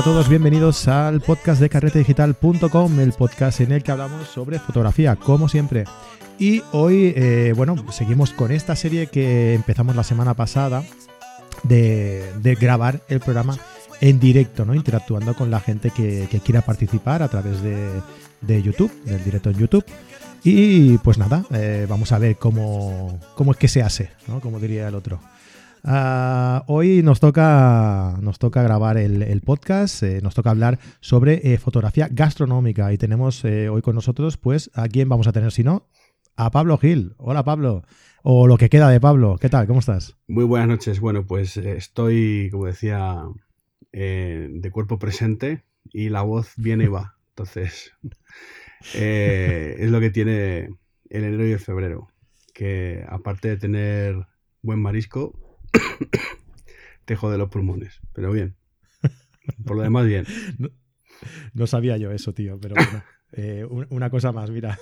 a todos, bienvenidos al podcast de carretedigital.com, el podcast en el que hablamos sobre fotografía, como siempre. Y hoy, eh, bueno, seguimos con esta serie que empezamos la semana pasada de, grabar el programa en directo, ¿no? Interactuando con la gente que, quiera participar a través de, YouTube, del directo en YouTube. Y pues nada, eh, vamos a ver cómo, cómo es que se hace, ¿no? Como diría el otro. Ah, hoy nos toca, nos toca grabar el, podcast, eh, nos toca hablar sobre eh, fotografía gastronómica y tenemos eh, hoy con nosotros, pues, ¿a quién vamos a tener si no? A Pablo Gil. Hola Pablo. O lo que queda de Pablo. ¿Qué tal? ¿Cómo estás? Muy buenas noches. Bueno, pues estoy, como decía, de cuerpo presente y la voz viene y va. Entonces, es lo que tiene el enero y el febrero. Que aparte de tener buen marisco, te jode los pulmones, pero bien. Por lo demás, bien. No, sabía yo eso, tío, pero bueno. Eh, una cosa más, mira.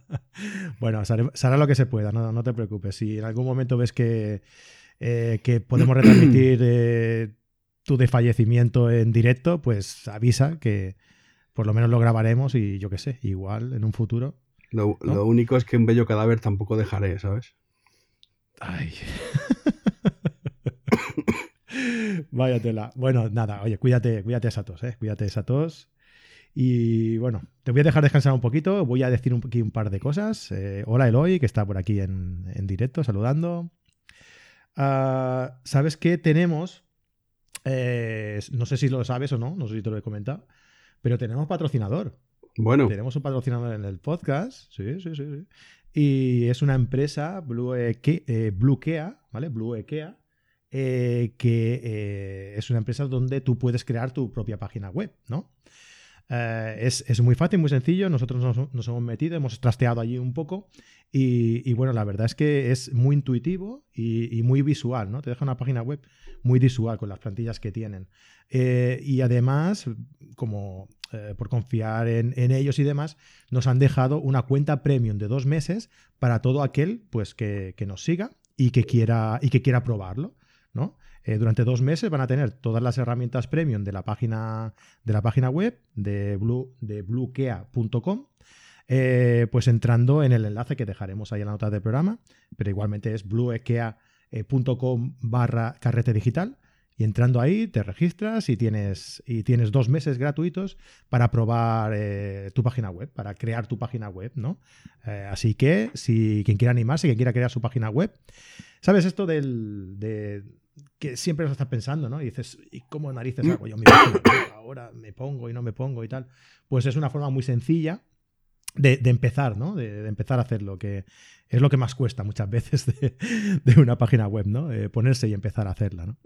bueno, será lo que se pueda, no, te preocupes. Si en algún momento ves que, eh, que podemos retransmitir eh, tu desfallecimiento en directo, pues avisa que por lo menos lo grabaremos y yo qué sé, igual en un futuro. Lo, lo único es que un bello cadáver tampoco dejaré, ¿sabes? Ay. Vaya tela. Bueno, nada, oye, cuídate, cuídate esa tos, ¿eh? Cuídate esa tos. Y bueno, te voy a dejar descansar un poquito. Voy a decir un, aquí un par de cosas. Eh, hola Eloy, que está por aquí en, directo, saludando. Ah, ¿Sabes qué tenemos? Eh, no sé si lo sabes o no, no sé si te lo he comentado, pero tenemos patrocinador. Bueno. Tenemos un patrocinador en el podcast. Sí, sí, sí. sí. Y es una empresa, Blue, eh, Bluekea, ¿vale? Bluekea, eh, que eh, es una empresa donde tú puedes crear tu propia página web, ¿no? Eh, es, muy fácil, muy sencillo. Nosotros nos, hemos metido, hemos trasteado allí un poco. Y, bueno, la verdad es que es muy intuitivo y, muy visual, ¿no? Te deja una página web muy visual con las plantillas que tienen. y además, como por confiar en, ellos y demás, nos han dejado una cuenta premium de dos meses para todo aquel pues, que, que nos siga y que quiera, y que quiera probarlo. Eh, durante dos meses van a tener todas las herramientas premium de la página, de la página web de, blue, de bluekea.com. pues entrando en el enlace que dejaremos ahí en la nota del programa, pero igualmente es bluekea.com barra carrete digital. Y entrando ahí te registras y tienes, y tienes dos meses gratuitos para probar eh, tu página web, para crear tu página web, ¿no? Eh, así que si quien quiera animarse, quien quiera crear su página web, ¿sabes esto del, de, que siempre lo estás pensando, ¿no? Y dices, ¿y cómo narices hago yo mi Ahora me pongo y no me pongo y tal. Pues es una forma muy sencilla de, empezar, ¿no? De, empezar a hacerlo, que es lo que más cuesta muchas veces de, una página web, ¿no? Eh, ponerse y empezar a hacerla, ¿no?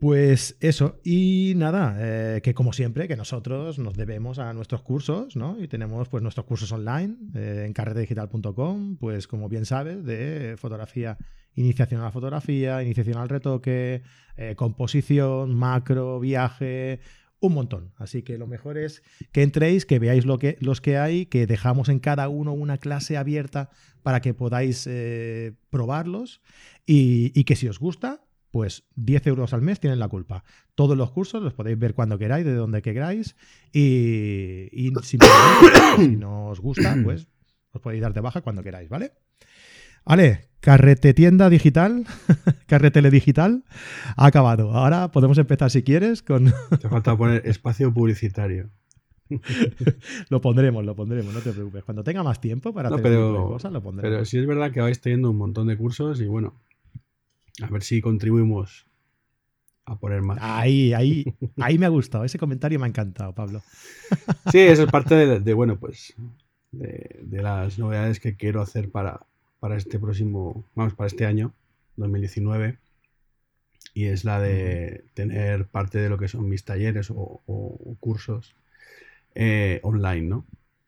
Pues eso, y nada, eh, que como siempre, que nosotros nos debemos a nuestros cursos, ¿no? Y tenemos pues nuestros cursos online eh, en carretedigital.com, pues como bien sabes, de fotografía iniciación a la fotografía, iniciación al retoque, eh, composición, macro, viaje, un montón. Así que lo mejor es que entréis, que veáis lo que, los que hay, que dejamos en cada uno una clase abierta para que podáis eh, probarlos y, que si os gusta, pues 10 euros al mes tienen la culpa. Todos los cursos los podéis ver cuando queráis, de donde queráis y, y si no os gusta, pues os podéis dar de baja cuando queráis, ¿vale? Vale, carrete tienda digital, carretele digital, ha acabado. Ahora podemos empezar si quieres con... Te falta poner espacio publicitario. lo pondremos, lo pondremos, no te preocupes. Cuando tenga más tiempo para hacer pero, cosas, lo pondremos. Pero sí es verdad que vais teniendo un montón de cursos y bueno, a ver si contribuimos a poner más. Ahí, ahí, ahí me ha gustado. Ese comentario me ha encantado, Pablo. sí, eso es parte de, bueno, pues de, las novedades que quiero hacer para, para este próximo, vamos, para este año, 2019, y es la de tener parte de lo que son mis talleres o, cursos eh, online, ¿no?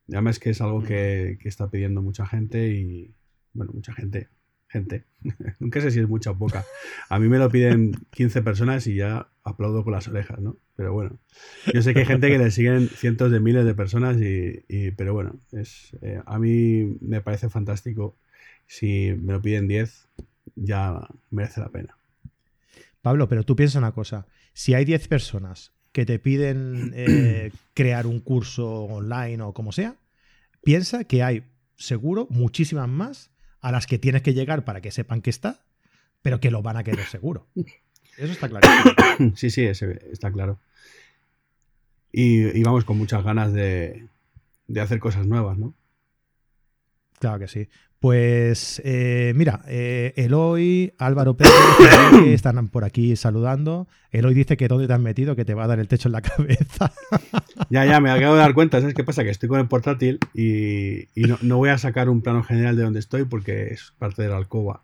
Además que es algo que, está pidiendo mucha gente y, bueno, mucha gente, gente, nunca sé si es mucha o poca. A mí me lo piden 15 personas y ya aplaudo con las orejas, ¿no? Pero bueno, yo sé que hay gente que le siguen cientos de miles de personas y, pero bueno, es, eh, a mí me parece fantástico si me lo piden 10, ya merece la pena. Pablo, pero tú piensa una cosa. si hay 10 personas que te piden eh, crear un curso online o como sea, piensa que hay seguro muchísimas más a las que tienes que llegar para que sepan que está, pero que lo van a querer seguro. Eso está claro. Sí, sí, está claro. Y, vamos con muchas ganas de, de hacer cosas nuevas, ¿no? Claro que sí. Pues eh, mira, eh, Eloy, Álvaro Pérez están por aquí saludando. Eloy dice que dónde te has metido, que te va a dar el techo en la cabeza. Ya, ya, me acabo de dar cuenta. ¿Sabes qué pasa? Que estoy con el portátil y, no, voy a sacar un plano general de donde estoy porque es parte de la alcoba.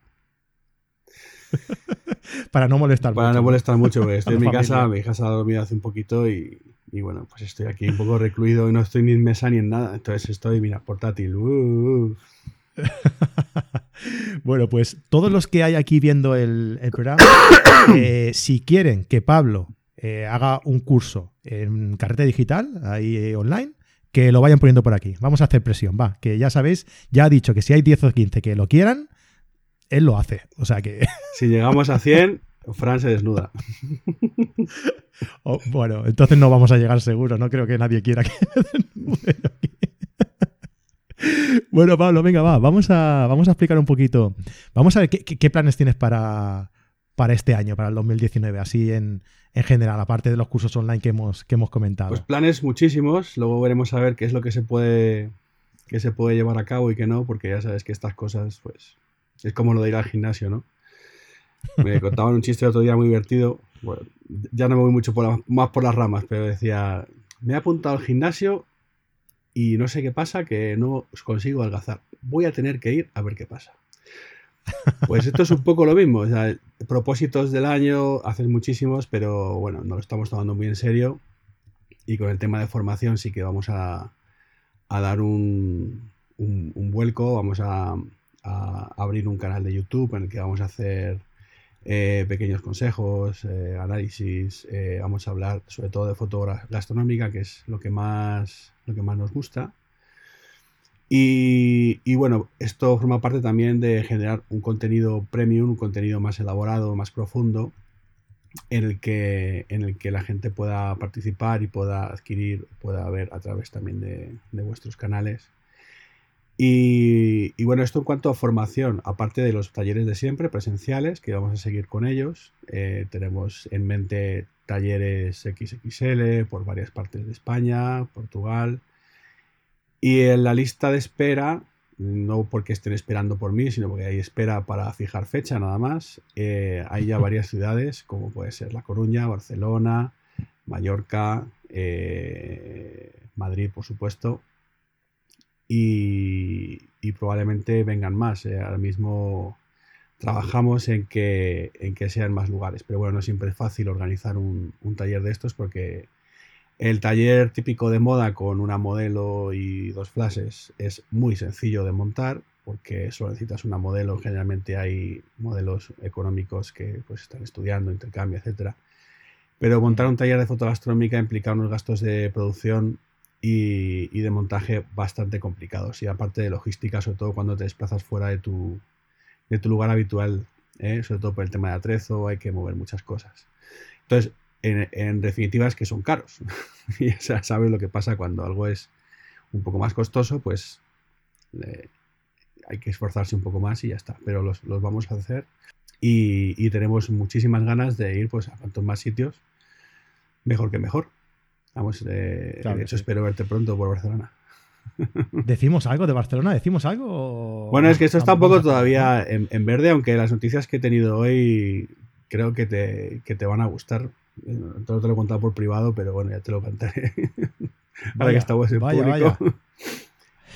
Para no molestar Para no molestar mucho, porque estoy en mi casa, mi hija se ha dormido hace un poquito y, bueno, pues estoy aquí un poco recluido y no estoy ni en mesa ni en nada. Entonces estoy, mira, portátil. Uh, uh, uh. bueno, pues todos los que hay aquí viendo el, programa, eh, si quieren que Pablo eh, haga un curso en carrete digital, ahí eh, online, que lo vayan poniendo por aquí. Vamos a hacer presión, va, que ya sabéis, ya ha dicho que si hay 10 o 15 que lo quieran, él lo hace. O sea que... Si llegamos a 100, Fran se desnuda. Oh, bueno, entonces no vamos a llegar seguro, no creo que nadie quiera que desnude. Bueno, Pablo, venga, va, vamos a, vamos a explicar un poquito. Vamos a ver qué, planes tienes para, para, este año, para el 2019, así en, general, aparte de los cursos online que hemos, que hemos comentado. Pues planes muchísimos, luego veremos a ver qué es lo que se puede, que se puede llevar a cabo y qué no, porque ya sabes que estas cosas, pues, es como lo de ir al gimnasio, ¿no? Me contaban un chiste el otro día muy divertido. Ya no me voy mucho más por las ramas, pero decía, me he apuntado al gimnasio y no sé qué pasa, que no consigo algazar. Voy a tener que ir a ver qué pasa. Pues esto es un poco lo mismo. O propósitos del año, haces muchísimos, pero bueno, no lo estamos tomando muy en serio. Y con el tema de formación sí que vamos a, dar un, vuelco. Vamos a, abrir un canal de YouTube en el que vamos a hacer eh, pequeños consejos, eh, análisis. Eh, vamos a hablar sobre todo de fotografía gastronómica, que es lo que más lo que más nos gusta. Y, bueno, esto forma parte también de generar un contenido premium, un contenido más elaborado, más profundo, en el que, en el que la gente pueda participar y pueda adquirir, pueda ver a través también de, vuestros canales. Y, bueno, esto en cuanto a formación, aparte de los talleres de siempre, presenciales, que vamos a seguir con ellos, eh, tenemos en mente talleres XXL por varias partes de España, Portugal. Y en la lista de espera, no porque estén esperando por mí, sino porque hay espera para fijar fecha nada más, eh, hay ya varias ciudades, como puede ser La Coruña, Barcelona, Mallorca, eh, Madrid, por supuesto, y, probablemente vengan más. Eh, ahora mismo trabajamos en que, en que sean más lugares. Pero bueno, no siempre es fácil organizar un, taller de estos porque el taller típico de moda con una modelo y dos flashes es muy sencillo de montar porque solo necesitas una modelo. Generalmente hay modelos económicos que pues, están estudiando, intercambio, etc. Pero montar un taller de fotogastronómica implica unos gastos de producción y, y de montaje bastante complicados. Y aparte de logística, sobre todo cuando te desplazas fuera de tu, de tu lugar habitual, ¿eh? sobre todo por el tema de atrezo, hay que mover muchas cosas. Entonces, en, definitiva es que son caros. y ya sabes lo que pasa cuando algo es un poco más costoso, pues hay que esforzarse un poco más y ya está. Pero los, vamos a hacer y, tenemos muchísimas ganas de ir pues, a cuantos más sitios, mejor que mejor. Vamos, eh, de hecho, espero verte pronto por Barcelona. ¿Decimos algo de Barcelona? ¿Decimos algo? Bueno, es que esto está un poco todavía en, verde, aunque las noticias que he tenido hoy creo que te, te van a gustar. Todo te lo he contado por privado, pero bueno, ya te lo contaré. Ahora que estamos en público.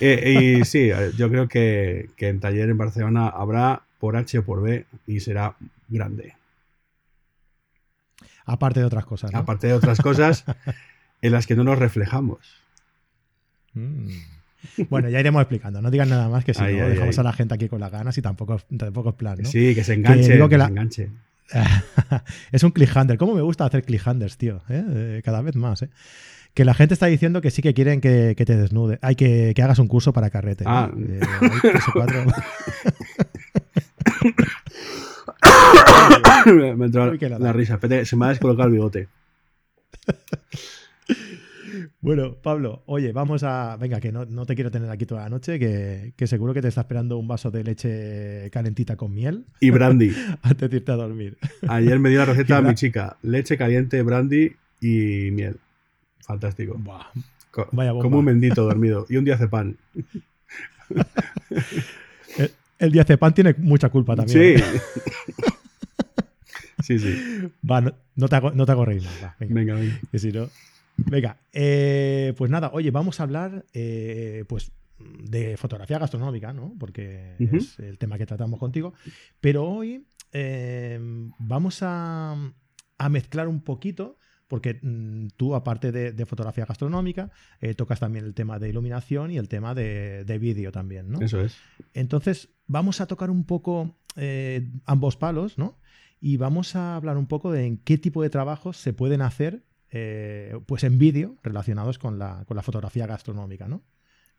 Eh, y sí, yo creo que, en taller en Barcelona habrá por H o por B y será grande. Aparte de otras cosas. Aparte de otras cosas en las que no nos reflejamos. Mm. Bueno, ya iremos explicando. No digan nada más que si no, dejamos a la gente aquí con las ganas y tampoco, tampoco es plan. ¿no? Sí, que se enganche. Que, se enganche. es un cliffhanger. ¿Cómo me gusta hacer cliffhangers, tío? ¿Eh? Eh, cada vez más. ¿eh? Que la gente está diciendo que sí que quieren que, te desnude. Hay que, hagas un curso para carrete. Ah. me entró Uy, qué la, lata. risa. Se me ha descolocado el bigote. Bueno, Pablo, oye, vamos a. Venga, que no, no te quiero tener aquí toda la noche, que, que seguro que te está esperando un vaso de leche calentita con miel Y brandy. antes de irte a dormir. Ayer me dio la receta a mi chica. Leche caliente, brandy y miel. Fantástico. Buah, Vaya bomba. Como un bendito dormido. Y un día hace pan. El, el diazepam tiene mucha culpa también. Sí. ¿eh? sí, sí. Va, no, no te hago, no te hago reír va, venga. Venga, venga. Que si no- Venga, eh, pues nada, oye, vamos a hablar eh, pues de fotografía gastronómica, ¿no? Porque es el tema que tratamos contigo. Pero hoy eh, vamos a, a mezclar un poquito, porque mm, tú, aparte de, de fotografía gastronómica, tocas también el tema de iluminación y el tema de, de vídeo también, ¿no? Eso es. Entonces, vamos a tocar un poco ambos palos, ¿no? Y vamos a hablar un poco de en qué tipo de trabajos se pueden hacer eh, pues en vídeo relacionados con la, con la fotografía gastronómica, ¿no?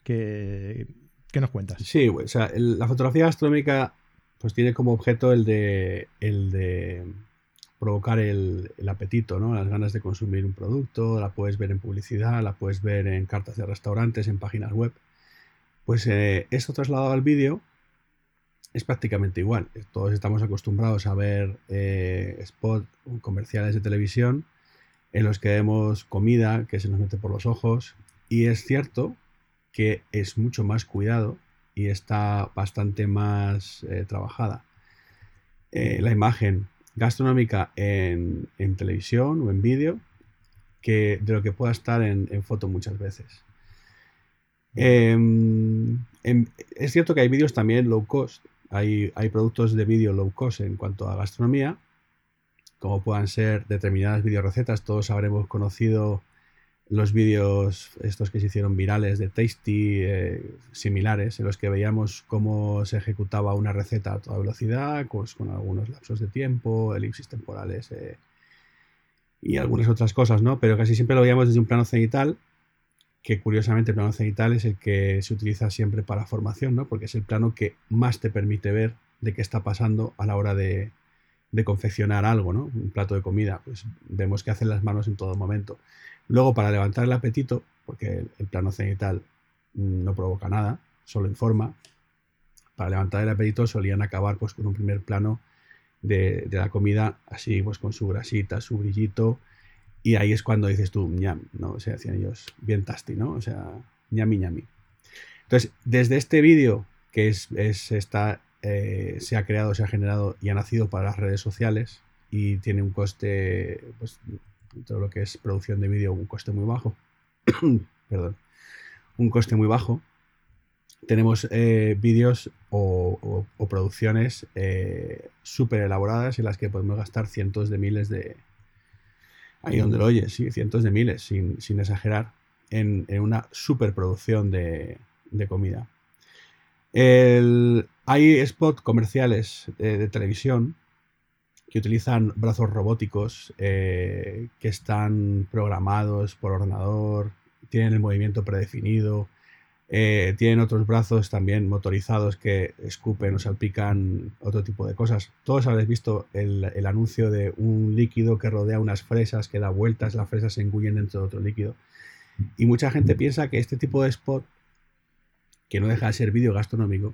¿Qué, qué nos cuentas? Sí, o sea, la fotografía gastronómica pues tiene como objeto el de, el de provocar el, el apetito, ¿no? Las ganas de consumir un producto, la puedes ver en publicidad, la puedes ver en cartas de restaurantes, en páginas web. Pues eh, esto trasladado al vídeo es prácticamente igual. Todos estamos acostumbrados a ver eh, spot comerciales de televisión en los que vemos comida que se nos mete por los ojos y es cierto que es mucho más cuidado y está bastante más eh, trabajada. Eh, la imagen gastronómica en, televisión o en vídeo que de lo que pueda estar en, en foto muchas veces. Em, em, es cierto que hay vídeos también low cost. Hay, hay productos de vídeo low cost en cuanto a gastronomía, como puedan ser determinadas videorecetas. Todos habremos conocido los vídeos estos que se hicieron virales de Tasty, eh, similares, en los que veíamos cómo se ejecutaba una receta a toda velocidad, pues, con algunos lapsos de tiempo, elipsis temporales eh, y algunas otras cosas, ¿no? Pero casi siempre lo veíamos desde un plano cenital, que curiosamente el plano cenital es el que se utiliza siempre para formación, ¿no? Porque es el plano que más te permite ver de qué está pasando a la hora de, de confeccionar algo, ¿no? Un plato de comida, pues vemos que hacen las manos en todo momento. Luego, para levantar el apetito, porque el, plano cenital mm, no provoca nada, solo informa, para levantar el apetito solían acabar pues con un primer plano de, la comida, así pues con su grasita, su brillito, y ahí es cuando dices tú, ñam, ¿no? O sea, decían ellos, bien tasty, ¿no? O sea, ñami, ñami. Entonces, desde este vídeo, que es, es está, eh, se ha creado, se ha generado y ha nacido para las redes sociales y tiene un coste, pues, todo lo que es producción de vídeo, un coste muy bajo. Perdón. Un coste muy bajo. Tenemos eh, vídeos o, producciones eh, súper elaboradas en las que podemos gastar cientos de miles de. Ahí donde lo oyes, sí, cientos de miles, sin, sin exagerar, en, en una superproducción de, de comida. El- hay spots comerciales de televisión que utilizan brazos robóticos eh, que están programados por ordenador, tienen el movimiento predefinido, eh, tienen otros brazos también motorizados que escupen o salpican otro tipo de cosas. Todos habréis visto el, el anuncio de un líquido que rodea unas fresas, que da vueltas, las fresas se engullen dentro de otro líquido. Y mucha gente piensa que este tipo de spot, que no deja de ser vídeo gastronómico,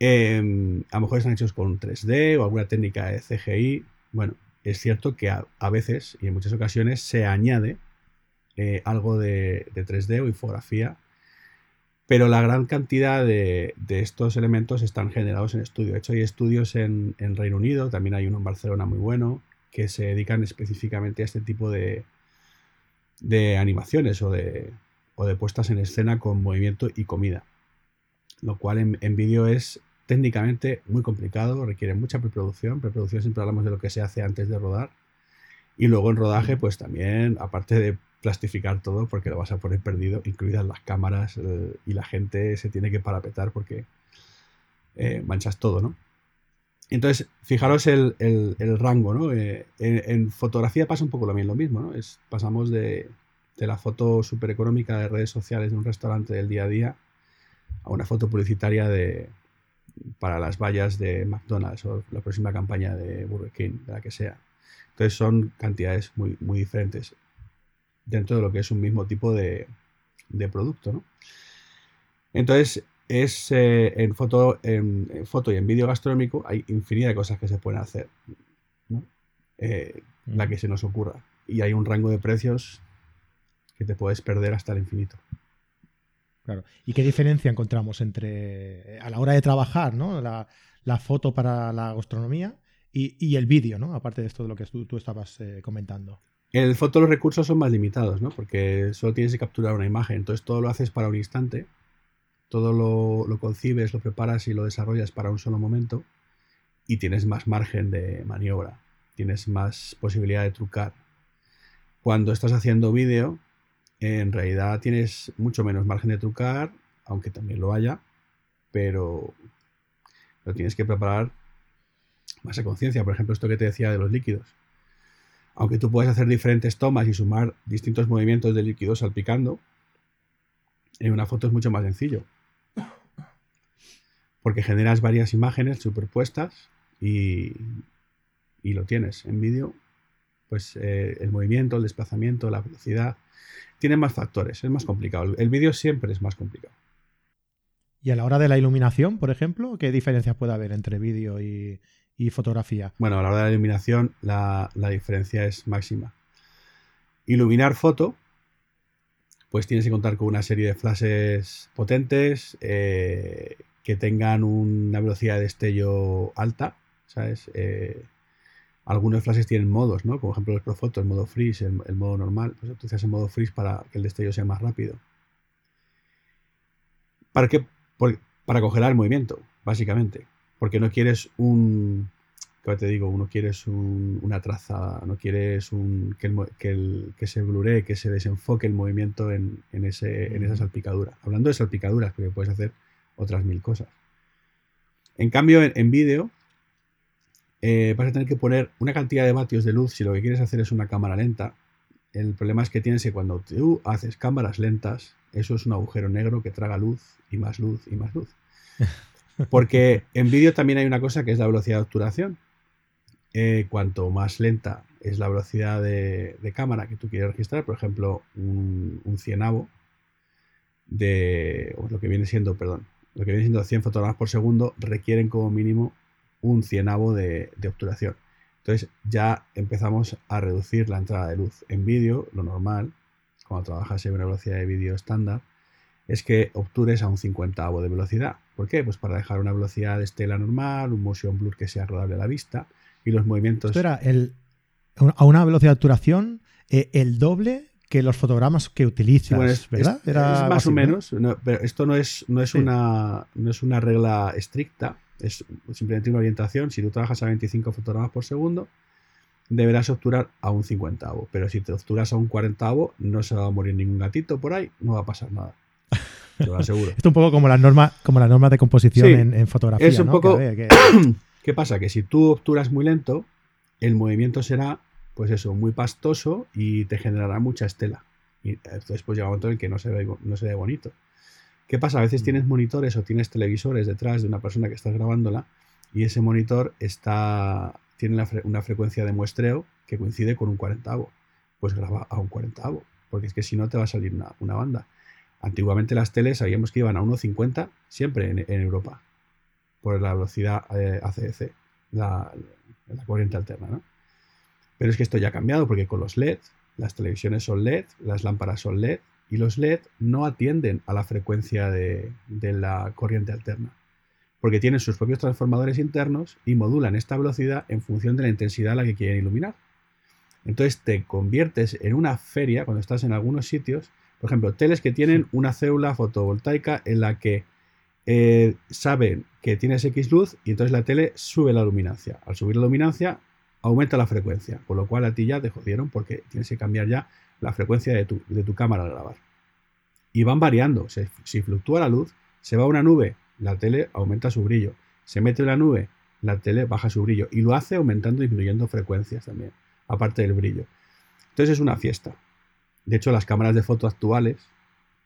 eh, a lo mejor están hechos con 3D o alguna técnica de CGI. Bueno, es cierto que a, veces y en muchas ocasiones se añade eh, algo de, de 3D o infografía, pero la gran cantidad de, de estos elementos están generados en estudio. De hecho, hay estudios en, en Reino Unido, también hay uno en Barcelona muy bueno, que se dedican específicamente a este tipo de, de animaciones o de, o de puestas en escena con movimiento y comida. Lo cual en, en vídeo es técnicamente muy complicado, requiere mucha preproducción. Preproducción siempre hablamos de lo que se hace antes de rodar. Y luego en rodaje, pues también, aparte de plastificar todo, porque lo vas a poner perdido, incluidas las cámaras, eh, y la gente se tiene que parapetar porque eh, manchas todo, ¿no? Entonces, fijaros el, el- rango, ¿no? Eh, en, fotografía pasa un poco lo mismo, ¿no? Pasamos de, de la foto súper económica de redes sociales de un restaurante del día a día a una foto publicitaria de, para las vallas de McDonald's o la próxima campaña de Burger King, de la que sea. Entonces son cantidades muy, muy diferentes dentro de lo que es un mismo tipo de, producto. ¿no? Entonces, es eh, en, foto, en, foto y en vídeo gastronómico hay infinidad de cosas que se pueden hacer. Eh, la que se nos ocurra. Y hay un rango de precios que te puedes perder hasta el infinito. ¿Y qué diferencia encontramos entre a la hora de trabajar, ¿no? La, foto para la gastronomía y, el vídeo, ¿no? Aparte de esto de lo que tú, estabas eh, comentando. En el foto los recursos son más limitados, ¿no? Porque solo tienes que capturar una imagen. Entonces todo lo haces para un instante. Todo lo, lo concibes, lo preparas y lo desarrollas para un solo momento. Y tienes más margen de maniobra. Tienes más posibilidad de trucar. Cuando estás haciendo vídeo, en realidad tienes mucho menos margen de trucar, aunque también lo haya, pero lo tienes que preparar más a conciencia. Por ejemplo, esto que te decía de los líquidos. Aunque tú puedes hacer diferentes tomas y sumar distintos movimientos de líquidos salpicando, en una foto es mucho más sencillo. Porque generas varias imágenes superpuestas y, y lo tienes. En vídeo, pues eh, el movimiento, el desplazamiento, la velocidad, tiene más factores, es más complicado. El vídeo siempre es más complicado. ¿Y a la hora de la iluminación, por ejemplo, qué diferencias puede haber entre vídeo y, fotografía? Bueno, a la hora de la iluminación la, diferencia es máxima. Iluminar foto, pues tienes que contar con una serie de flashes potentes eh, que tengan una velocidad de destello alta, ¿sabes? Eh, algunos flashes tienen modos, ¿no? Como ejemplo el Profoto, el modo freeze, el, modo normal. Pues utilizas el modo freeze para que el destello sea más rápido. ¿Para qué? para congelar el movimiento, básicamente. Porque no quieres un. ¿Qué te digo? Uno quieres una trazada, no quieres un, que, el, que, se bluree, que se desenfoque el movimiento en, ese, en esa salpicadura. Hablando de salpicaduras, porque puedes hacer otras mil cosas. En cambio, en vídeo, eh, vas a tener que poner una cantidad de vatios de luz si lo que quieres hacer es una cámara lenta. El problema es que tienes que cuando tú haces cámaras lentas, eso es un agujero negro que traga luz y más luz y más luz. Porque en vídeo también hay una cosa que es la velocidad de obturación. Eh, cuanto más lenta es la velocidad de, cámara que tú quieres registrar, por ejemplo, un, un cienavo de, o lo que viene siendo, perdón, lo que viene siendo 100 fotogramas por segundo, requieren como mínimo un cienavo de, obturación. Entonces ya empezamos a reducir la entrada de luz. En vídeo, lo normal, cuando trabajas en una velocidad de vídeo estándar, es que obtures a un 50 de velocidad. ¿Por qué? Pues para dejar una velocidad de estela normal, un motion blur que sea agradable a la vista y los movimientos. Esto era el, a una velocidad de obturación eh, el doble que los fotogramas que utilizas, ¿verdad? Era más o menos, pero esto no es, no es, una, no es una regla estricta es simplemente una orientación. Si tú trabajas a 25 fotogramas por segundo, deberás obturar a un 50 Pero si te obturas a un 40 no se va a morir ningún gatito por ahí, no va a pasar nada. Te lo aseguro. Esto es un poco como las normas, como las normas de composición en, fotografía. Es un poco. ¿Qué pasa? Que si tú obturas muy lento, el movimiento será, pues eso, muy pastoso y te generará mucha estela. Y después llega un momento en el que no se ve, no se ve bonito. ¿Qué pasa? A veces tienes monitores o tienes televisores detrás de una persona que estás grabándola y ese monitor está, tiene una frecuencia de muestreo que coincide con un cuarentavo. Pues graba a un cuarentavo, porque es que si no te va a salir una, banda. Antiguamente las teles sabíamos que iban a 1.50 siempre en, Europa, por la velocidad eh, ACDC, la, la, corriente alterna. ¿no? Pero es que esto ya ha cambiado porque con los LED, las televisiones son LED, las lámparas son LED, y los LED no atienden a la frecuencia de, la corriente alterna, porque tienen sus propios transformadores internos y modulan esta velocidad en función de la intensidad a la que quieren iluminar. Entonces te conviertes en una feria cuando estás en algunos sitios, por ejemplo, teles que tienen una célula fotovoltaica en la que eh, saben que tienes X luz y entonces la tele sube la luminancia. Al subir la luminancia aumenta la frecuencia, con lo cual a ti ya te jodieron porque tienes que cambiar ya la frecuencia de tu, cámara al grabar. Y van variando. Si, fluctúa la luz, se va a una nube, la tele aumenta su brillo. Se mete la nube, la tele baja su brillo. Y lo hace aumentando y disminuyendo frecuencias también, aparte del brillo. Entonces es una fiesta. De hecho, las cámaras de foto actuales,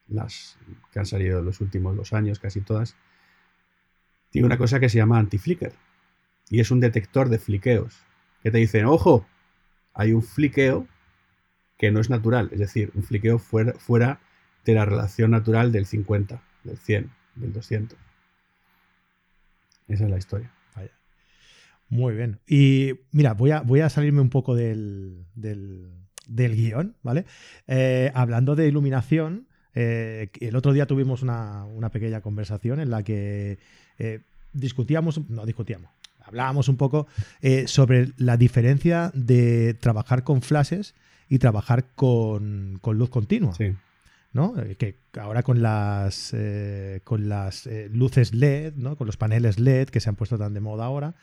las que han salido en los últimos dos años, casi todas, tiene una cosa que se llama anti-flicker. Y es un detector de fliqueos. Que te dicen, ojo, hay un fliqueo que no es natural. Es decir, un fliqueo fuera, fuera de la relación natural del 50, del 100, del 200. Esa es la historia. Muy bien. Y mira, voy a, voy a salirme un poco del, del, guion, ¿vale? Eh, hablando de iluminación, eh, el otro día tuvimos una, pequeña conversación en la que eh, discutíamos, no discutíamos, hablábamos un poco sobre la diferencia de trabajar con flashes y trabajar con, luz continua. Sí. ¿no? Que ahora con las, con las luces LED, ¿no? con los paneles LED que se han puesto tan de moda ahora,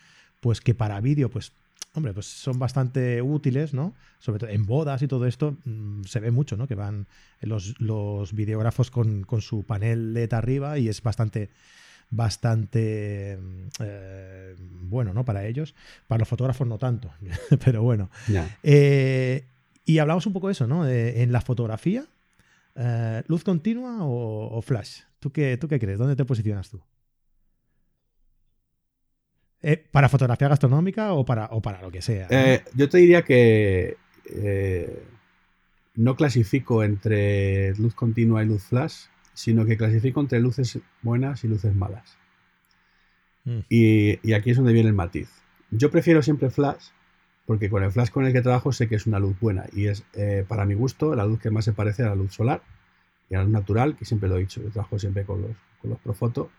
pues que para vídeo, pues, hombre, pues son bastante útiles, ¿no? Sobre todo en bodas y todo esto, mm, se ve mucho, ¿no? Que van los, los videógrafos con, su panel LED arriba y es bastante bastante eh, bueno, ¿no? Para ellos. Para los fotógrafos no tanto, pero bueno. Eh, y hablamos un poco de eso, ¿no? en la fotografía, eh, ¿luz continua o, o, flash? ¿Tú qué, ¿Tú qué crees? ¿Dónde te posicionas tú? Eh, ¿Para fotografía gastronómica o para, o para lo que sea? Eh, yo te diría que no clasifico entre luz continua y luz flash, sino que clasifico entre luces buenas y luces malas. Mm. Y, aquí es donde viene el matiz. Yo prefiero siempre flash, porque con el flash con el que trabajo sé que es una luz buena y es, para mi gusto, la luz que más se parece a la luz solar y a la luz natural, que siempre lo he dicho. Yo trabajo siempre con los, con los Profoto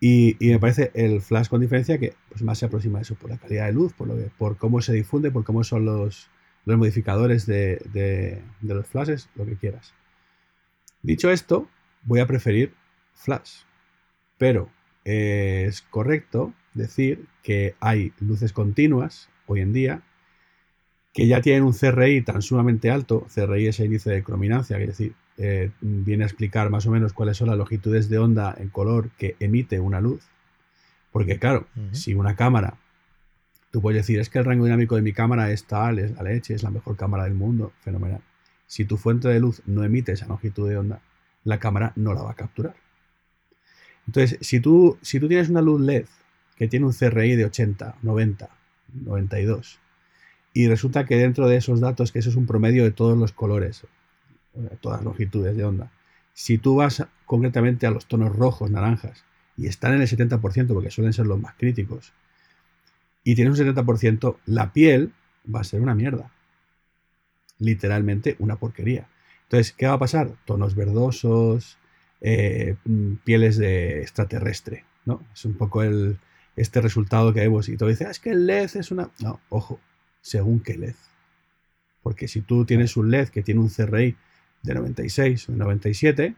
y, me parece el flash con diferencia que pues, más se aproxima a eso, por la calidad de luz, por, lo por cómo se difunde, por cómo son los, los modificadores de, de, los flashes, lo que quieras. Dicho esto, voy a preferir flash. Pero es correcto decir que hay luces continuas hoy en día que ya tienen un CRI tan sumamente alto, CRI es el índice de crominancia, es decir, eh, viene a explicar más o menos cuáles son las longitudes de onda en color que emite una luz. Porque claro, si una cámara, tú puedes decir, es que el rango dinámico de mi cámara es tal, es la leche, es la mejor cámara del mundo, fenomenal. Si tu fuente de luz no emite esa longitud de onda, la cámara no la va a capturar. Entonces, si tú, si tú tienes una luz LED que tiene un CRI de 80, 90, 92, y resulta que dentro de esos datos, que eso es un promedio de todos los colores, todas longitudes de onda. Si tú vas concretamente a los tonos rojos, naranjas, y están en el 70%, porque suelen ser los más críticos, y tienes un 70%, la piel va a ser una mierda. Literalmente una porquería. Entonces, ¿qué va a pasar? Tonos verdosos, eh, pieles de extraterrestre, ¿no? Es un poco el, este resultado que vemos. Y tú dices, ah, es que el LED es una... No, ojo, según qué LED. Porque si tú tienes un LED que tiene un CRI de 96 o de 97,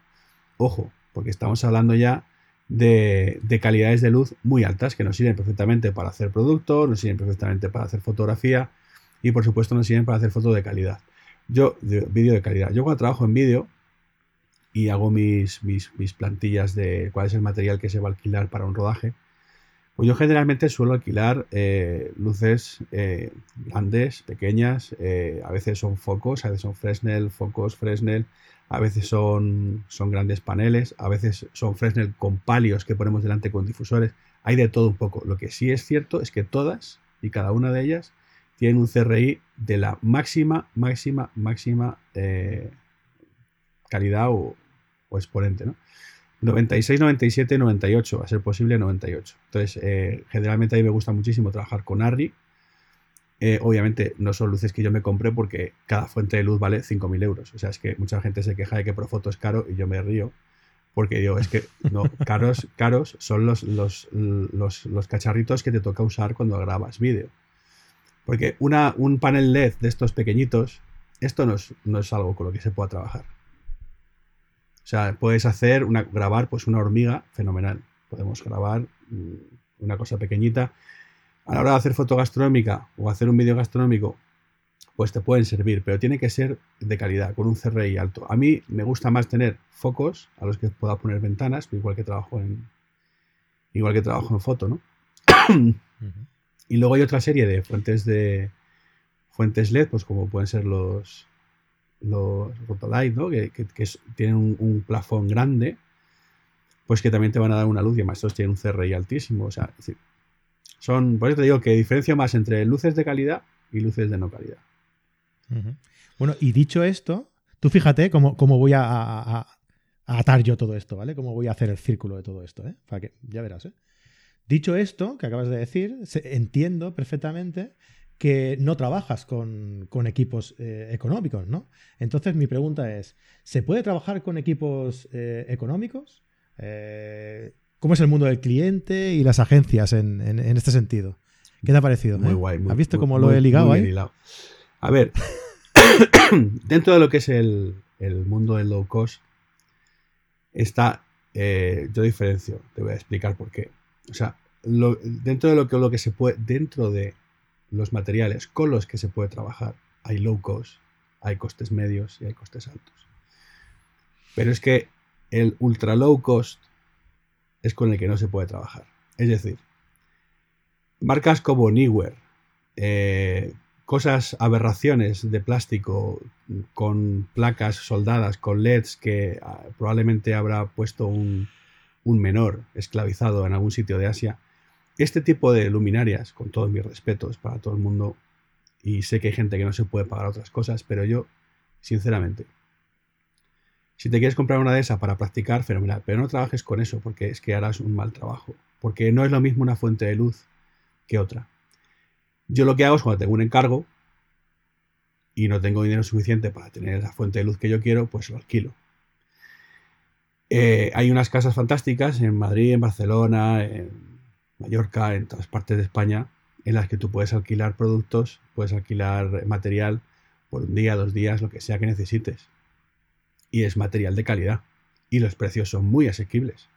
ojo, porque estamos hablando ya de, calidades de luz muy altas que nos sirven perfectamente para hacer producto, nos sirven perfectamente para hacer fotografía y por supuesto nos sirven para hacer fotos de calidad. Yo, vídeo de calidad. Yo cuando trabajo en vídeo y hago mis, mis, mis plantillas de cuál es el material que se va a alquilar para un rodaje, pues yo generalmente suelo alquilar eh, luces eh, grandes, pequeñas, eh, a veces son focos, a veces son Fresnel, focos Fresnel, a veces son, son grandes paneles, a veces son Fresnel con palios que ponemos delante con difusores. Hay de todo un poco. Lo que sí es cierto es que todas y cada una de ellas tienen un CRI de la máxima, máxima, máxima calidad o, o exponente. ¿no? 96, 97, 98, a ser posible 98. Entonces, eh, generalmente a mí me gusta muchísimo trabajar con ARRI. Eh, obviamente no son luces que yo me compré porque cada fuente de luz vale 5.000 euros. O sea, es que mucha gente se queja de que Profoto es caro y yo me río. Porque digo, es que no, caros, caros son los, los, los, cacharritos que te toca usar cuando grabas vídeo. Porque una, un panel LED de estos pequeñitos, esto no es, no es algo con lo que se pueda trabajar. O sea, puedes hacer una, grabar pues una hormiga fenomenal. Podemos grabar mm, una cosa pequeñita. A la hora de hacer foto gastronómica o hacer un vídeo gastronómico, pues te pueden servir, pero tiene que ser de calidad, con un CRI alto. A mí me gusta más tener focos a los que pueda poner ventanas, igual que trabajo en igual que trabajo en foto, ¿no? Y luego hay otra serie de fuentes de fuentes LED, pues como pueden ser los los Rotolight, ¿no? que, tienen un, plafón grande, pues que también te van a dar una luz y además estos tienen un CRI altísimo. O sea, son, por eso te digo que diferencio más entre luces de calidad y luces de no calidad. Bueno, y dicho esto, tú fíjate cómo, voy a, atar yo todo esto, ¿vale? Cómo voy a hacer el círculo de todo esto, ¿eh? Para que, ya verás, ¿eh? Dicho esto, que acabas de decir, entiendo perfectamente que no trabajas con, equipos eh, económicos, ¿no? Entonces mi pregunta es, ¿se puede trabajar con equipos eh, económicos? Eh, ¿Cómo es el mundo del cliente y las agencias en, este sentido? ¿Qué te ha parecido? Muy guay. ¿Has visto cómo lo he ligado ahí? A ver, dentro de lo que es el, mundo del low cost, está, yo diferencio, te voy a explicar por qué. O sea, dentro de lo que, lo que se puede, dentro de los materiales con los que se puede trabajar. Hay low cost, hay costes medios y hay costes altos. Pero es que el ultra low cost es con el que no se puede trabajar. Es decir, marcas como Newer, eh, cosas, aberraciones de plástico con placas soldadas, con LEDs que ah, probablemente habrá puesto un, un menor esclavizado en algún sitio de Asia, este tipo de luminarias, con todos mis respetos para todo el mundo, y sé que hay gente que no se puede pagar otras cosas, pero yo, sinceramente, si te quieres comprar una de esas para practicar, fenomenal, pero no trabajes con eso porque es que harás un mal trabajo, porque no es lo mismo una fuente de luz que otra. Yo lo que hago es cuando tengo un encargo y no tengo dinero suficiente para tener esa fuente de luz que yo quiero, pues lo alquilo. Eh, hay unas casas fantásticas en Madrid, en Barcelona, en Mallorca, en todas partes de España, en las que tú puedes alquilar productos, puedes alquilar material por un día, dos días, lo que sea que necesites. Y es material de calidad. Y los precios son muy asequibles.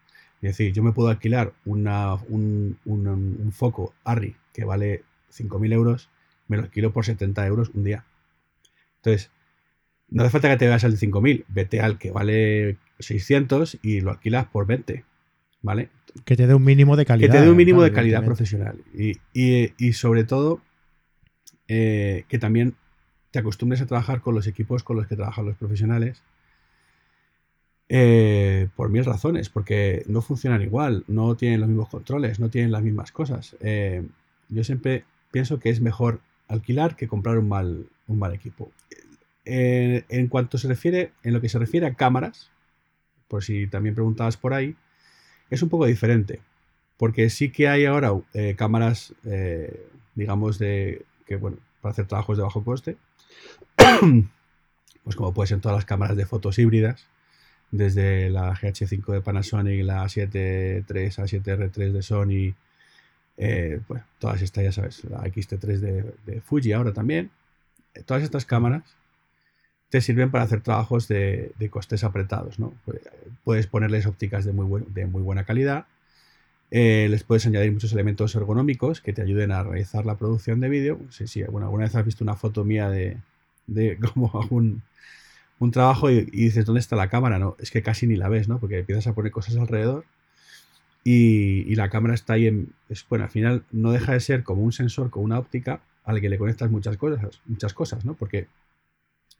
Es decir, yo me puedo alquilar una, un, foco ARRI que vale 5.000 euros, me lo alquilo por 70 euros un día. Entonces, no hace falta que te veas al de 5.000, vete al que vale 600 y lo alquilas por 20. ¿Vale? Que te dé un mínimo de calidad. Que te dé un mínimo de calidad profesional. Y, sobre todo, eh, que también te acostumbres a trabajar con los equipos con los que trabajan los profesionales. Eh, por mil razones, porque no funcionan igual, no tienen los mismos controles, no tienen las mismas cosas. Eh, yo siempre pienso que es mejor alquilar que comprar un mal, un mal equipo. en cuanto se refiere, en lo que se refiere a cámaras, por si también preguntabas por ahí, es un poco diferente, porque sí que hay ahora eh, cámaras, eh, digamos, de que, bueno, para hacer trabajos de bajo coste, pues como pueden ser todas las cámaras de fotos híbridas, desde la GH5 de Panasonic, la A7 III, A7R3 de Sony, eh, pues todas estas, ya sabes, la XT3 de, Fuji ahora también, todas estas cámaras te sirven para hacer trabajos de, costes apretados. ¿no? Puedes ponerles ópticas de muy, de buena calidad, eh, les puedes añadir muchos elementos ergonómicos que te ayuden a realizar la producción de vídeo. Sí, sí, bueno, alguna vez has visto una foto mía de, de cómo un, trabajo y, dices, ¿dónde está la cámara? No, es que casi ni la ves, ¿no? Porque empiezas a poner cosas alrededor y, la cámara está ahí en... bueno, al final no deja de ser como un sensor con una óptica al que le conectas muchas cosas, muchas cosas, ¿no? Porque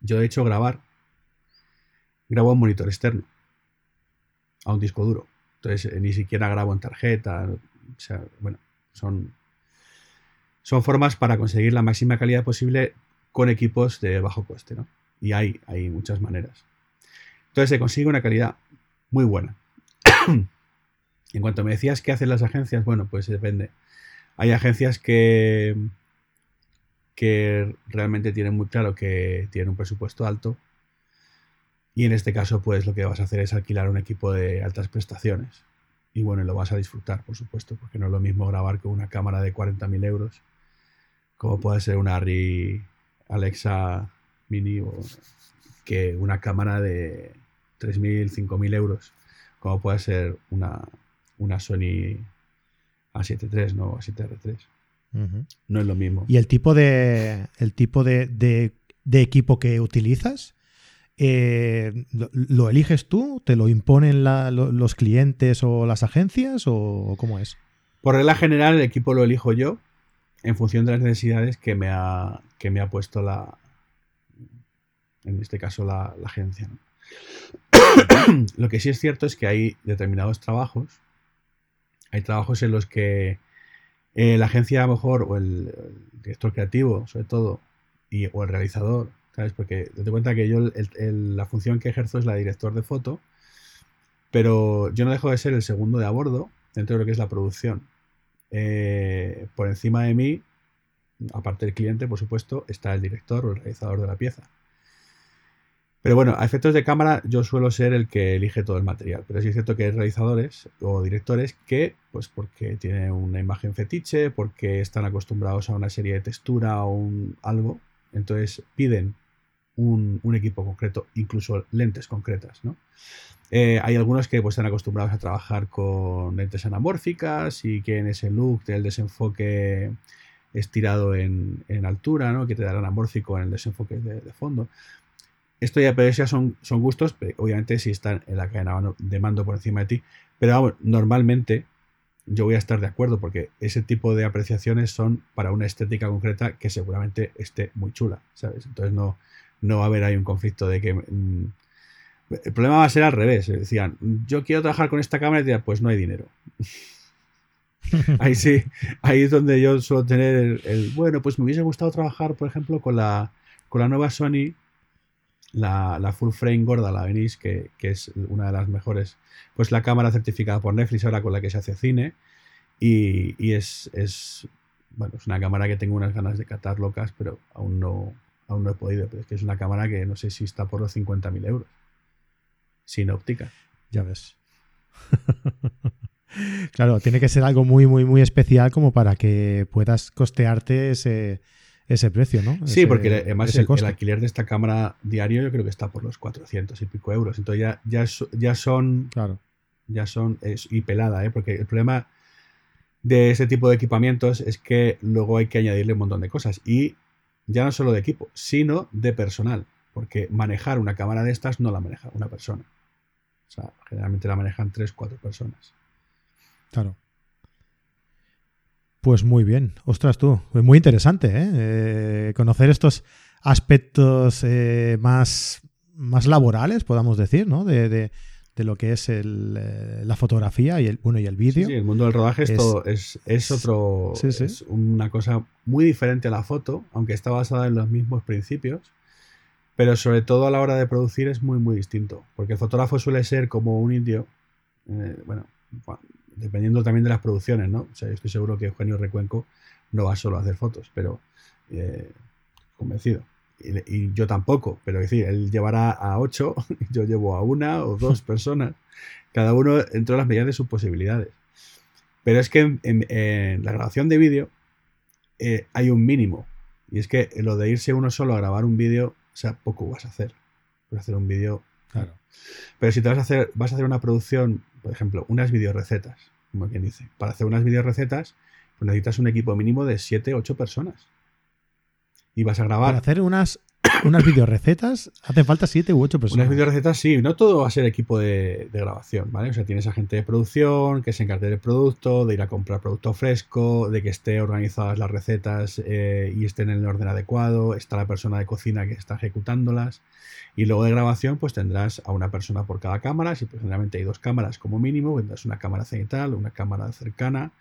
yo he hecho grabar, grabo a un monitor externo, a un disco duro. Entonces eh, ni siquiera grabo en tarjeta. O sea, bueno, son, son formas para conseguir la máxima calidad posible con equipos de bajo coste, ¿no? Y hay, hay muchas maneras. Entonces se consigue una calidad muy buena. en cuanto me decías qué hacen las agencias, bueno, pues depende. Hay agencias que que realmente tienen muy claro que tienen un presupuesto alto. Y en este caso, pues lo que vas a hacer es alquilar un equipo de altas prestaciones. Y bueno, lo vas a disfrutar, por supuesto, porque no es lo mismo grabar con una cámara de 40.000 euros, como puede ser una RI Alexa Mini, o que una cámara de 3.000, 5.000 euros, como puede ser una, una Sony A7 III, no A7R3. No es lo mismo. ¿Y el tipo de, el tipo de, equipo que utilizas? Eh, ¿lo, eliges tú? ¿Te lo imponen los clientes o las agencias? ¿O cómo es? Por regla general, el equipo lo elijo yo en función de las necesidades que me ha, que me ha puesto la, en este caso, la, agencia. lo que sí es cierto es que hay determinados trabajos, hay trabajos en los que eh, la agencia a lo mejor, o el, director creativo, sobre todo, y, o el realizador, ¿sabes? Porque te cuenta que yo la función que ejerzo es la de director de foto, pero yo no dejo de ser el segundo de a bordo dentro de lo que es la producción. Eh, por encima de mí, aparte del cliente, por supuesto, está el director o el realizador de la pieza. Pero bueno, a efectos de cámara yo suelo ser el que elige todo el material. Pero sí es cierto que hay realizadores o directores que, pues porque tienen una imagen fetiche, porque están acostumbrados a una serie de textura o un, algo, entonces piden un, equipo concreto, incluso lentes concretas, ¿no? Eh, hay algunos que pues, están acostumbrados a trabajar con lentes anamórficas y que en ese look del desenfoque estirado en, en altura, ¿no? que te dará anamórfico en el desenfoque de fondo. Esto ya, pero ya son, son gustos, obviamente si están en la cadena de mando por encima de ti. Pero vamos, normalmente yo voy a estar de acuerdo porque ese tipo de apreciaciones son para una estética concreta que seguramente esté muy chula, ¿sabes? Entonces no, no va a haber ahí un conflicto de que... Mm, el problema va a ser al revés. Decían, yo quiero trabajar con esta cámara y decían, pues no hay dinero. ahí sí, ahí es donde yo suelo tener el, el, bueno, pues me hubiese gustado trabajar, por ejemplo, con la, con la nueva Sony la, full frame gorda, la venís, que, es una de las mejores, pues la cámara certificada por Netflix ahora con la que se hace cine. Y, es, es, bueno, es una cámara que tengo unas ganas de catar locas, pero aún no, aún no he podido. Pero es que es una cámara que no sé si está por los 50.000 euros. Sin óptica. Ya ves. claro, tiene que ser algo muy, muy, muy especial como para que puedas costearte ese, ese precio, ¿no? Sí, porque además el, alquiler de esta cámara diario yo creo que está por los 400 y pico euros. Entonces ya, ya, ya son... Claro. Ya son... Es, y pelada, ¿eh? Porque el problema de ese tipo de equipamientos es que luego hay que añadirle un montón de cosas. Y ya no solo de equipo, sino de personal. Porque manejar una cámara de estas no la maneja una persona. O sea, generalmente la manejan tres, cuatro personas. Claro. Pues muy bien, ostras tú, muy interesante ¿eh? Eh, conocer estos aspectos eh, más, más laborales, podamos decir, ¿no? De, lo que es la fotografía y el, bueno, y el vídeo. Sí, el mundo del rodaje es, todo, es, otro, es una cosa muy diferente a la foto, aunque está basada en los mismos principios, pero sobre todo a la hora de producir es muy, muy distinto, porque el fotógrafo suele ser como un indio, bueno, dependiendo también de las producciones, ¿no? O sea, yo estoy seguro que Eugenio Recuenco no va solo a hacer fotos, pero eh, convencido. Y, yo tampoco, pero es decir, él llevará a ocho, yo llevo a una o dos personas, cada uno dentro de las medidas de sus posibilidades. Pero es que en, la grabación de vídeo eh, hay un mínimo. Y es que lo de irse uno solo a grabar un vídeo, o sea, poco vas a hacer. Vas a hacer un vídeo. Claro. Pero si te vas a hacer, vas a hacer una producción por ejemplo, unas videorecetas, como quien dice. Para hacer unas videorecetas, pues necesitas un equipo mínimo de 7, 8 personas. Y vas a grabar. Para hacer unas, unas videorecetas hace falta 7 u 8 personas. Unas videorecetas, sí. No todo va a ser equipo de, grabación, ¿vale? O sea, tienes a gente de producción que se encargue del producto, de ir a comprar producto fresco, de que esté organizadas las recetas eh, y estén en el orden adecuado. Está la persona de cocina que está ejecutándolas. Y luego de grabación, pues tendrás a una persona por cada cámara. Si pues, generalmente hay dos cámaras como mínimo, tendrás una cámara cenital, una cámara cercana.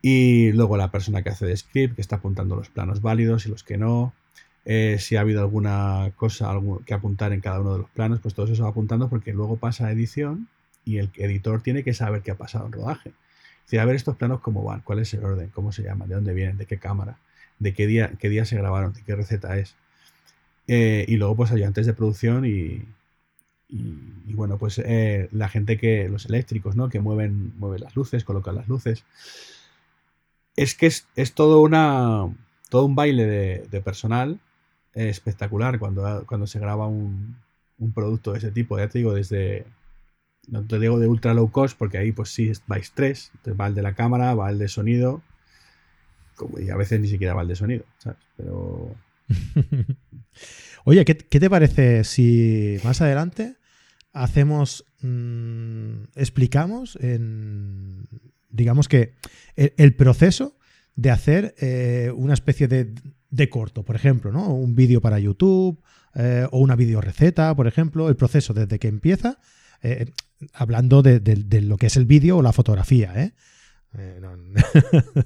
Y luego la persona que hace de script, que está apuntando los planos válidos y los que no. Eh, si ha habido alguna cosa que apuntar en cada uno de los planos, pues todo eso va apuntando porque luego pasa a edición y el editor tiene que saber qué ha pasado en rodaje. Es decir, a ver estos planos cómo van, cuál es el orden, cómo se llaman, de dónde vienen, de qué cámara, de qué día, qué día se grabaron, de qué receta es. Eh, y luego, pues ayudantes de producción y, y, bueno, pues eh, la gente que, los eléctricos, ¿no? Que mueven, mueven las luces, colocan las luces. Es que es, todo una todo un baile de, personal espectacular cuando, cuando se graba un, un, producto de ese tipo. Ya te digo, desde. No te digo de ultra low cost, porque ahí pues sí vais tres. Entonces va el de la cámara, va el de sonido. Y a veces ni siquiera va el de sonido, ¿sabes? Pero Oye, ¿qué, te parece si más adelante hacemos, mm, explicamos en, digamos que el, proceso de hacer eh, una especie de, corto, por ejemplo, ¿no? Un vídeo para YouTube eh, o una video receta, por ejemplo, el proceso desde que empieza eh, hablando de, de, lo que es el vídeo o la fotografía, ¿eh? eh.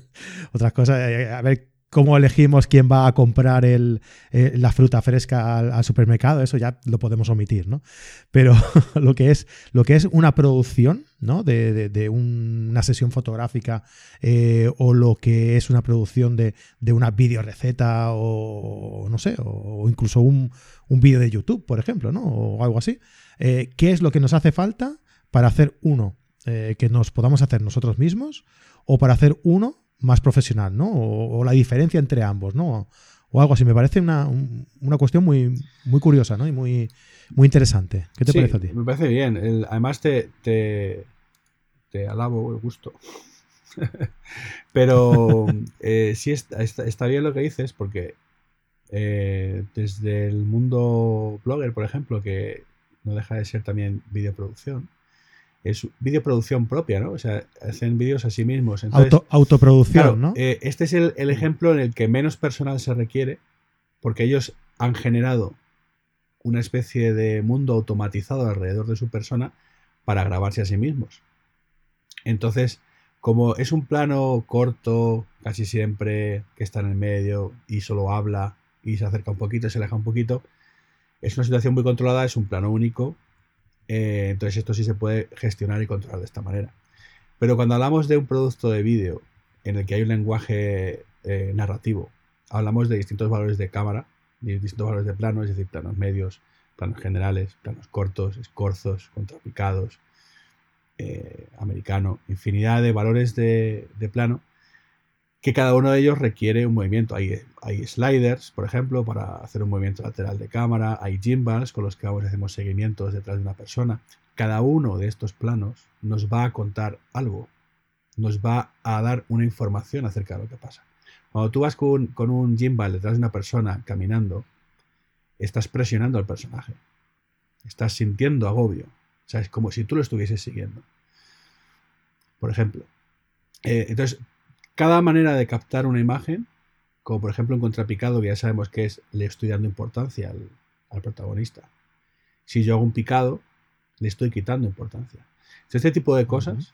Otras cosas, a ver cómo elegimos quién va a comprar el, eh, la fruta fresca al, supermercado, eso ya lo podemos omitir, ¿no? Pero lo que es, lo que es una producción, ¿no? De, una sesión fotográfica eh, o lo que es una producción de, una video receta o, no sé, o, incluso un, un vídeo de YouTube, por ejemplo, ¿no? O algo así. Eh, ¿Qué es lo que nos hace falta para hacer uno que nos podamos hacer nosotros mismos o para hacer uno más profesional, ¿no? O, la diferencia entre ambos, ¿no? O, algo así. Me parece una, cuestión muy, muy curiosa, ¿no? Y muy, muy interesante. ¿Qué te parece a ti? Me parece bien. además, te, te, alabo el gusto. Pero eh, sí está, bien lo que dices, porque eh, desde el mundo blogger, por ejemplo, que no deja de ser también videoproducción, es videoproducción propia, ¿no? O sea, hacen vídeos a sí mismos. autoproducción, ¿no? Eh, este es el, ejemplo en el que menos personal se requiere, porque ellos han generado una especie de mundo automatizado alrededor de su persona para grabarse a sí mismos. Entonces, como es un plano corto, casi siempre, que está en el medio y solo habla y se acerca un poquito, se aleja un poquito, es una situación muy controlada, es un plano único eh, entonces esto sí se puede gestionar y controlar de esta manera. Pero cuando hablamos de un producto de vídeo en el que hay un lenguaje eh, narrativo, hablamos de distintos valores de cámara, distintos valores de plano, es decir, planos medios, planos generales, planos cortos, escorzos, contrapicados, eh, americano, infinidad de valores de plano que cada uno de ellos requiere un movimiento. Hay, sliders, por ejemplo, para hacer un movimiento lateral de cámara, hay gimbals con los que hacemos seguimientos detrás de una persona. Cada uno de estos planos nos va a contar algo, nos va a dar una información acerca de lo que pasa. Cuando tú vas con, con un gimbal detrás de una persona caminando, estás presionando al personaje, estás sintiendo agobio, o sea, es como si tú lo estuvieses siguiendo. Por ejemplo. Eh, entonces, cada manera de captar una imagen, como por ejemplo en contrapicado, que ya sabemos que es le estoy dando importancia al, protagonista. Si yo hago un picado, le estoy quitando importancia. Este tipo de cosas,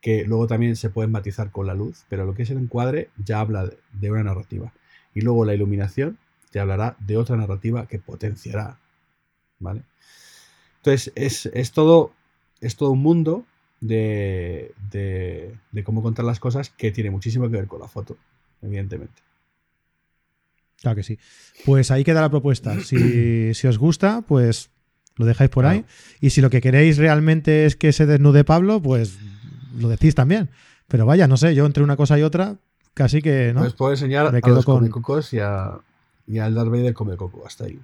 que luego también se pueden matizar con la luz, pero lo que es el encuadre ya habla de, una narrativa. Y luego la iluminación te hablará de otra narrativa que potenciará. ¿Vale? Entonces, es, es, todo, es todo un mundo de, de, cómo contar las cosas que tiene muchísimo que ver con la foto, evidentemente. Claro que sí. Pues ahí queda la propuesta. Si, os gusta, pues lo dejáis por ahí. Y si lo que queréis realmente es que se desnude Pablo, pues lo decís también. Pero vaya, no sé, yo entre una cosa y otra, casi que no. Pues puedo enseñar Me quedo a los con... cocos y, a, y al Darth Vader come coco, hasta ahí.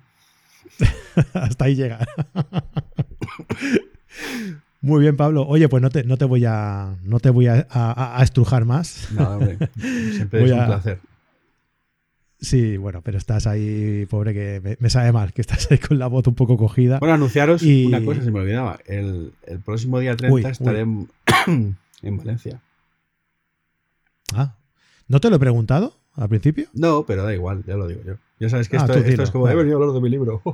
hasta ahí llega. Muy bien, Pablo. Oye, pues no te, no te voy a no te voy a, estrujar más. No, hombre. Siempre es un placer. Sí, bueno, pero estás ahí, pobre, que me, sabe mal, que estás ahí con la voz un poco cogida. Bueno, anunciaros una cosa, se me olvidaba. El, próximo día 30 estaré En, Valencia. Ah, ¿no te lo he preguntado al principio? No, pero da igual, ya lo digo yo. Ya sabes que ah, esto, esto, es como, he venido a hablar de mi libro.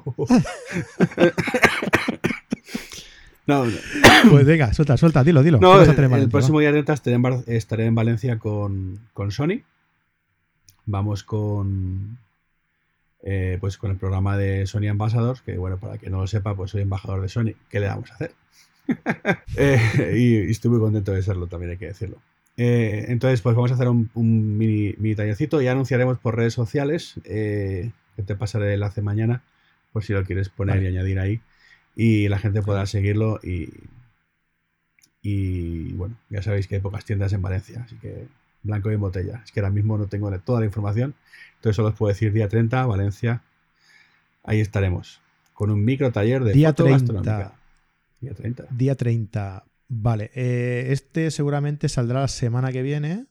No, Pues venga, suelta, suelta, dilo, dilo. No, el, próximo día 30 estaré en, Valencia con, Sony. Vamos con. Eh, pues con el programa de Sony Ambassadors, que bueno, para quien no lo sepa, pues soy embajador de Sony. ¿Qué le vamos a hacer? Eh, y, estoy muy contento de serlo, también hay que decirlo. Eh, entonces, pues vamos a hacer un, mini, mini tallercito. Ya anunciaremos por redes sociales. que te pasaré el enlace mañana, por si lo quieres poner y añadir ahí y la gente podrá seguirlo y, y bueno, ya sabéis que hay pocas tiendas en Valencia, así que blanco y en botella. Es que ahora mismo no tengo toda la información, entonces solo os puedo decir día 30, Valencia, ahí estaremos, con un micro taller de día 30. Día 30. Día 30. Vale, eh, este seguramente saldrá la semana que viene.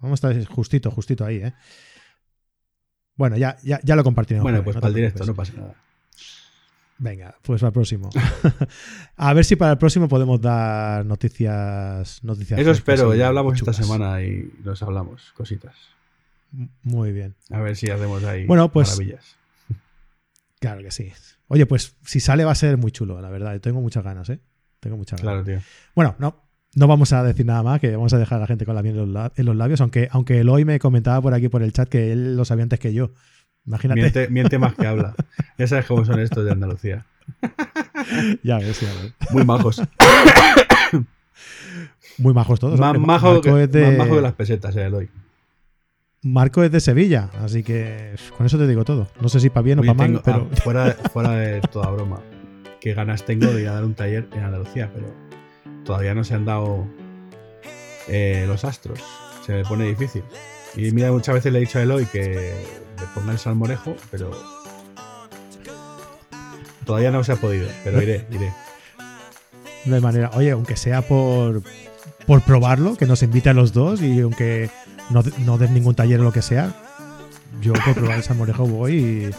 Vamos a estar justito, justito ahí, ¿eh? Bueno, ya, ya, ya lo compartiremos. Bueno, pues para el directo, no pasa nada. Venga, pues el próximo. a ver si para el próximo podemos dar noticias. noticias Eso espero, ya hablamos esta semana y nos hablamos cositas. Muy bien. A ver si hacemos ahí bueno, pues, maravillas. Claro que sí. Oye, pues si sale va a ser muy chulo, la verdad. Tengo muchas ganas, ¿eh? Tengo muchas ganas. Claro, tío. Bueno, no, no vamos a decir nada más, que vamos a dejar a la gente con la miel en los, labios, aunque, aunque Eloy me comentaba por aquí por el chat que él lo sabía antes que yo. Imagínate. Miente, miente más que habla. Ya sabes cómo son estos de Andalucía. Ya ves, ya ves. Muy majos. Muy majos todos. más, majo que, de, más majo que las pesetas, eh, Eloy. Marco es de Sevilla, así que con eso te digo todo. No sé si para bien o para mal, tengo- pero ah, fuera, fuera de toda broma, qué ganas tengo de ir a dar un taller en Andalucía, pero todavía no se han dado eh, los astros. Se me pone difícil. Y mira, muchas veces le he dicho a Eloy que le ponga el salmorejo, pero todavía no se ha podido. Pero iré, iré. no hay manera. Oye, aunque sea por, por probarlo, que nos invite a los dos y aunque no, no ningún taller o lo que sea, yo por probar el salmorejo voy y,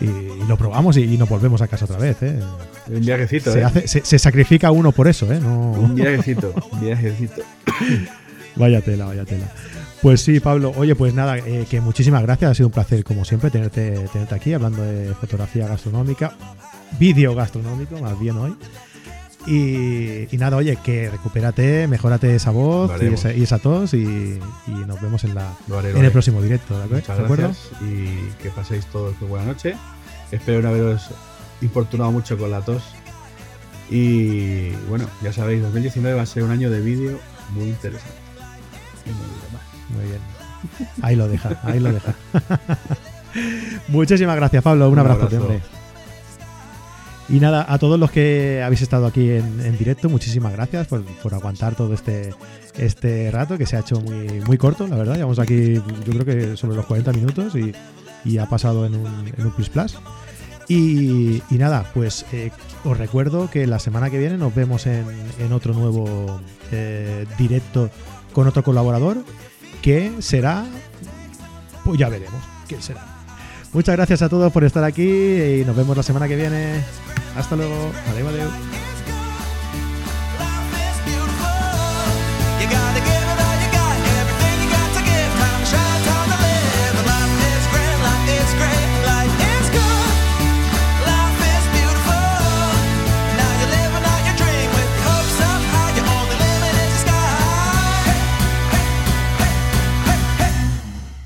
y- y lo probamos y, y nos volvemos a casa otra vez. ¿eh? Un viajecito, Se, ¿eh? hace- se- se sacrifica uno por eso, ¿eh? No, Un viajecito, un viajecito. Vaya tela, vaya tela. Pues sí, Pablo. Oye, pues nada, eh, que muchísimas gracias. Ha sido un placer, como siempre, tenerte, tenerte aquí hablando de fotografía gastronómica, vídeo gastronómico, más bien hoy. Y, y nada, oye, que recupérate, mejórate esa voz y esa, y esa tos y, y nos vemos en, la, haré, en el próximo directo, ¿de acuerdo? Muchas gracias y que paséis todos muy buena noche. Espero no haberos importunado mucho con la tos. Y bueno, ya sabéis, 2019 va a ser un año de vídeo muy interesante. Y no digo más. Muy bien. Ahí lo deja, ahí lo deja. Muchísimas gracias, Pablo. Un, Un abrazo, abrazo. hombre. Y nada, a todos los que habéis estado aquí en, directo, muchísimas gracias por, por aguantar todo este, este rato que se ha hecho muy, muy corto, la verdad. Llevamos aquí, yo creo que sobre los 40 minutos y, y ha pasado en un, en un plus plus. Y, y nada, pues eh, os recuerdo que la semana que viene nos vemos en, en otro nuevo eh, directo con otro colaborador que será, pues ya veremos quién será. Muchas gracias a todos por estar aquí y nos vemos la semana que viene. Hasta luego. Adiós, adiós.